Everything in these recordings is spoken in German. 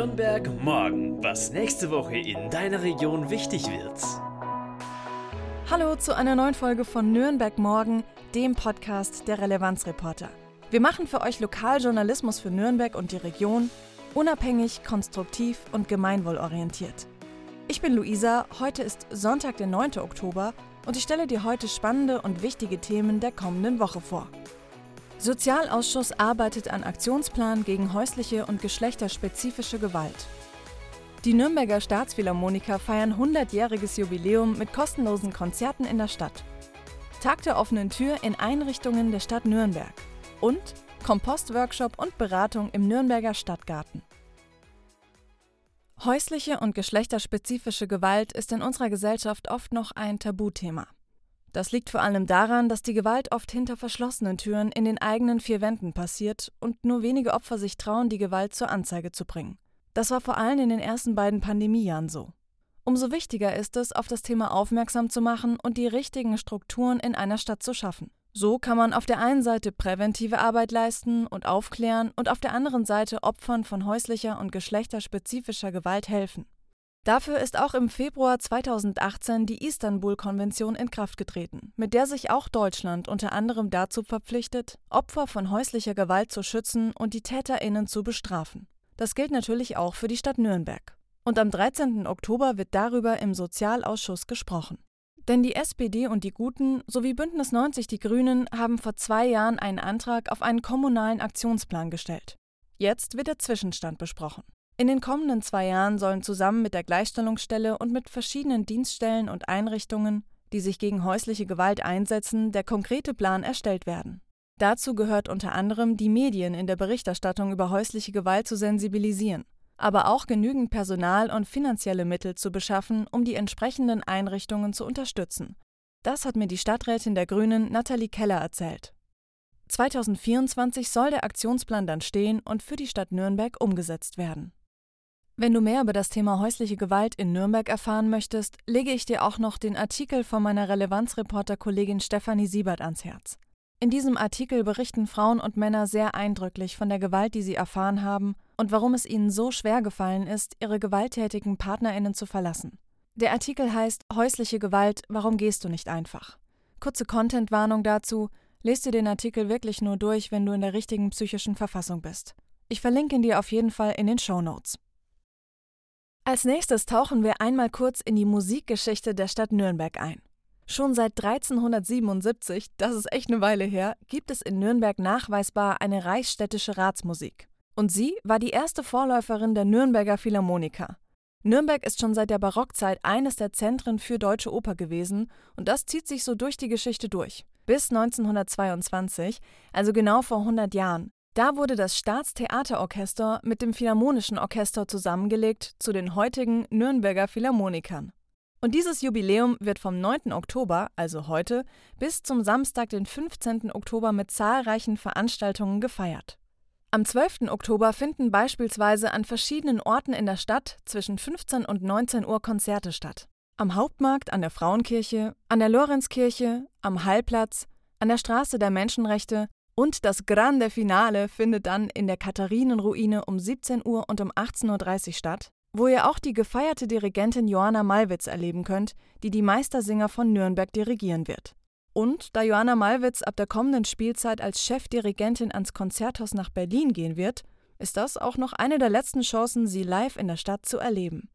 Nürnberg morgen, was nächste Woche in deiner Region wichtig wird. Hallo zu einer neuen Folge von Nürnberg morgen, dem Podcast der Relevanzreporter. Wir machen für euch Lokaljournalismus für Nürnberg und die Region, unabhängig, konstruktiv und gemeinwohlorientiert. Ich bin Luisa, heute ist Sonntag, der 9. Oktober und ich stelle dir heute spannende und wichtige Themen der kommenden Woche vor. Sozialausschuss arbeitet an Aktionsplan gegen häusliche und geschlechterspezifische Gewalt. Die Nürnberger Staatsphilharmoniker feiern 100-jähriges Jubiläum mit kostenlosen Konzerten in der Stadt. Tag der offenen Tür in Einrichtungen der Stadt Nürnberg. Und Kompostworkshop und Beratung im Nürnberger Stadtgarten. Häusliche und geschlechterspezifische Gewalt ist in unserer Gesellschaft oft noch ein Tabuthema. Das liegt vor allem daran, dass die Gewalt oft hinter verschlossenen Türen in den eigenen vier Wänden passiert und nur wenige Opfer sich trauen, die Gewalt zur Anzeige zu bringen. Das war vor allem in den ersten beiden Pandemiejahren so. Umso wichtiger ist es, auf das Thema aufmerksam zu machen und die richtigen Strukturen in einer Stadt zu schaffen. So kann man auf der einen Seite präventive Arbeit leisten und aufklären und auf der anderen Seite Opfern von häuslicher und geschlechterspezifischer Gewalt helfen. Dafür ist auch im Februar 2018 die Istanbul-Konvention in Kraft getreten, mit der sich auch Deutschland unter anderem dazu verpflichtet, Opfer von häuslicher Gewalt zu schützen und die TäterInnen zu bestrafen. Das gilt natürlich auch für die Stadt Nürnberg. Und am 13. Oktober wird darüber im Sozialausschuss gesprochen. Denn die SPD und die Guten sowie Bündnis 90 Die Grünen haben vor zwei Jahren einen Antrag auf einen kommunalen Aktionsplan gestellt. Jetzt wird der Zwischenstand besprochen. In den kommenden zwei Jahren sollen zusammen mit der Gleichstellungsstelle und mit verschiedenen Dienststellen und Einrichtungen, die sich gegen häusliche Gewalt einsetzen, der konkrete Plan erstellt werden. Dazu gehört unter anderem, die Medien in der Berichterstattung über häusliche Gewalt zu sensibilisieren, aber auch genügend Personal und finanzielle Mittel zu beschaffen, um die entsprechenden Einrichtungen zu unterstützen. Das hat mir die Stadträtin der Grünen Nathalie Keller erzählt. 2024 soll der Aktionsplan dann stehen und für die Stadt Nürnberg umgesetzt werden. Wenn du mehr über das Thema häusliche Gewalt in Nürnberg erfahren möchtest, lege ich dir auch noch den Artikel von meiner Relevanzreporter-Kollegin Stefanie Siebert ans Herz. In diesem Artikel berichten Frauen und Männer sehr eindrücklich von der Gewalt, die sie erfahren haben und warum es ihnen so schwer gefallen ist, ihre gewalttätigen Partnerinnen zu verlassen. Der Artikel heißt Häusliche Gewalt, warum gehst du nicht einfach? Kurze Contentwarnung dazu, lest dir den Artikel wirklich nur durch, wenn du in der richtigen psychischen Verfassung bist. Ich verlinke ihn dir auf jeden Fall in den Show Notes. Als nächstes tauchen wir einmal kurz in die Musikgeschichte der Stadt Nürnberg ein. Schon seit 1377, das ist echt eine Weile her, gibt es in Nürnberg nachweisbar eine reichsstädtische Ratsmusik. Und sie war die erste Vorläuferin der Nürnberger Philharmoniker. Nürnberg ist schon seit der Barockzeit eines der Zentren für deutsche Oper gewesen und das zieht sich so durch die Geschichte durch. Bis 1922, also genau vor 100 Jahren. Da wurde das Staatstheaterorchester mit dem Philharmonischen Orchester zusammengelegt zu den heutigen Nürnberger Philharmonikern. Und dieses Jubiläum wird vom 9. Oktober, also heute, bis zum Samstag, den 15. Oktober mit zahlreichen Veranstaltungen gefeiert. Am 12. Oktober finden beispielsweise an verschiedenen Orten in der Stadt zwischen 15 und 19 Uhr Konzerte statt. Am Hauptmarkt, an der Frauenkirche, an der Lorenzkirche, am Hallplatz, an der Straße der Menschenrechte und das Grande Finale findet dann in der Katharinenruine um 17 Uhr und um 18.30 Uhr statt, wo ihr auch die gefeierte Dirigentin Johanna Malwitz erleben könnt, die die Meistersinger von Nürnberg dirigieren wird. Und da Johanna Malwitz ab der kommenden Spielzeit als Chefdirigentin ans Konzerthaus nach Berlin gehen wird, ist das auch noch eine der letzten Chancen, sie live in der Stadt zu erleben.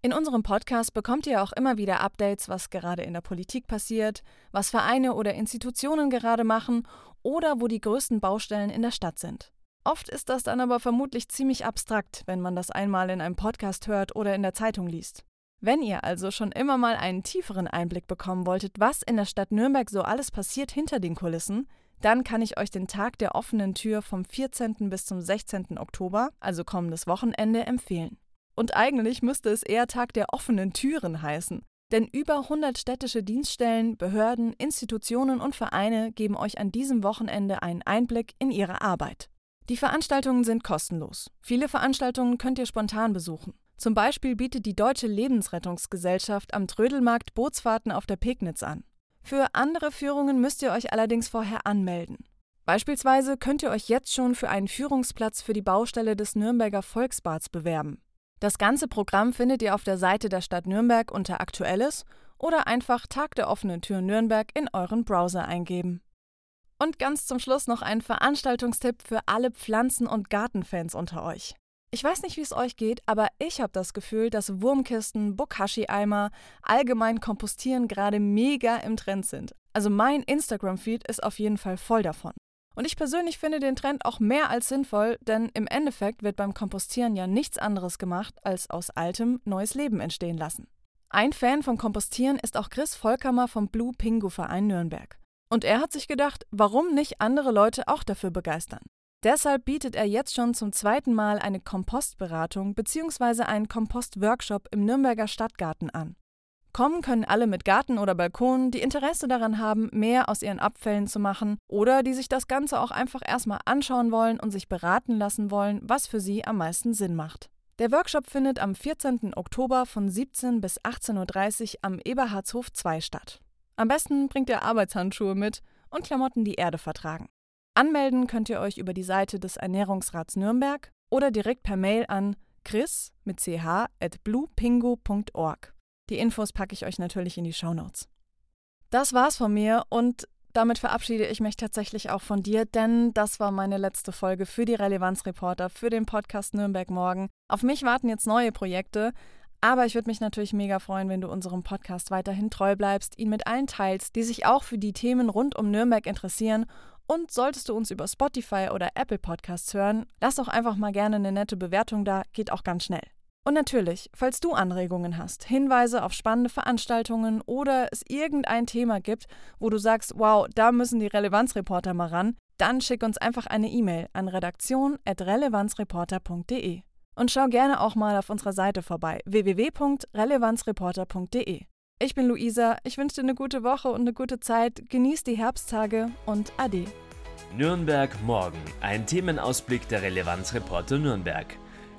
In unserem Podcast bekommt ihr auch immer wieder Updates, was gerade in der Politik passiert, was Vereine oder Institutionen gerade machen oder wo die größten Baustellen in der Stadt sind. Oft ist das dann aber vermutlich ziemlich abstrakt, wenn man das einmal in einem Podcast hört oder in der Zeitung liest. Wenn ihr also schon immer mal einen tieferen Einblick bekommen wolltet, was in der Stadt Nürnberg so alles passiert hinter den Kulissen, dann kann ich euch den Tag der offenen Tür vom 14. bis zum 16. Oktober, also kommendes Wochenende, empfehlen. Und eigentlich müsste es eher Tag der offenen Türen heißen, denn über 100 städtische Dienststellen, Behörden, Institutionen und Vereine geben euch an diesem Wochenende einen Einblick in ihre Arbeit. Die Veranstaltungen sind kostenlos. Viele Veranstaltungen könnt ihr spontan besuchen. Zum Beispiel bietet die Deutsche Lebensrettungsgesellschaft am Trödelmarkt Bootsfahrten auf der Pegnitz an. Für andere Führungen müsst ihr euch allerdings vorher anmelden. Beispielsweise könnt ihr euch jetzt schon für einen Führungsplatz für die Baustelle des Nürnberger Volksbads bewerben. Das ganze Programm findet ihr auf der Seite der Stadt Nürnberg unter Aktuelles oder einfach Tag der offenen Tür Nürnberg in euren Browser eingeben. Und ganz zum Schluss noch ein Veranstaltungstipp für alle Pflanzen- und Gartenfans unter euch. Ich weiß nicht, wie es euch geht, aber ich habe das Gefühl, dass Wurmkisten, Bokashi-Eimer, allgemein Kompostieren gerade mega im Trend sind. Also mein Instagram-Feed ist auf jeden Fall voll davon. Und ich persönlich finde den Trend auch mehr als sinnvoll, denn im Endeffekt wird beim Kompostieren ja nichts anderes gemacht, als aus altem neues Leben entstehen lassen. Ein Fan vom Kompostieren ist auch Chris Volkamer vom Blue Pingu Verein Nürnberg. Und er hat sich gedacht, warum nicht andere Leute auch dafür begeistern? Deshalb bietet er jetzt schon zum zweiten Mal eine Kompostberatung bzw. einen Kompostworkshop im Nürnberger Stadtgarten an. Kommen können alle mit Garten oder Balkon, die Interesse daran haben, mehr aus ihren Abfällen zu machen oder die sich das Ganze auch einfach erstmal anschauen wollen und sich beraten lassen wollen, was für sie am meisten Sinn macht. Der Workshop findet am 14. Oktober von 17 bis 18.30 Uhr am Eberhardshof 2 statt. Am besten bringt ihr Arbeitshandschuhe mit und Klamotten, die Erde vertragen. Anmelden könnt ihr euch über die Seite des Ernährungsrats Nürnberg oder direkt per Mail an chris mit ch at bluepingo.org. Die Infos packe ich euch natürlich in die Shownotes. Das war's von mir und damit verabschiede ich mich tatsächlich auch von dir, denn das war meine letzte Folge für die Relevanzreporter, für den Podcast Nürnberg Morgen. Auf mich warten jetzt neue Projekte, aber ich würde mich natürlich mega freuen, wenn du unserem Podcast weiterhin treu bleibst, ihn mit allen teilst, die sich auch für die Themen rund um Nürnberg interessieren. Und solltest du uns über Spotify oder Apple Podcasts hören, lass doch einfach mal gerne eine nette Bewertung da, geht auch ganz schnell. Und natürlich, falls du Anregungen hast, Hinweise auf spannende Veranstaltungen oder es irgendein Thema gibt, wo du sagst, wow, da müssen die Relevanzreporter mal ran, dann schick uns einfach eine E-Mail an redaktion.relevanzreporter.de. Und schau gerne auch mal auf unserer Seite vorbei www.relevanzreporter.de. Ich bin Luisa, ich wünsche dir eine gute Woche und eine gute Zeit, genieß die Herbsttage und Ade. Nürnberg morgen, ein Themenausblick der Relevanzreporter Nürnberg.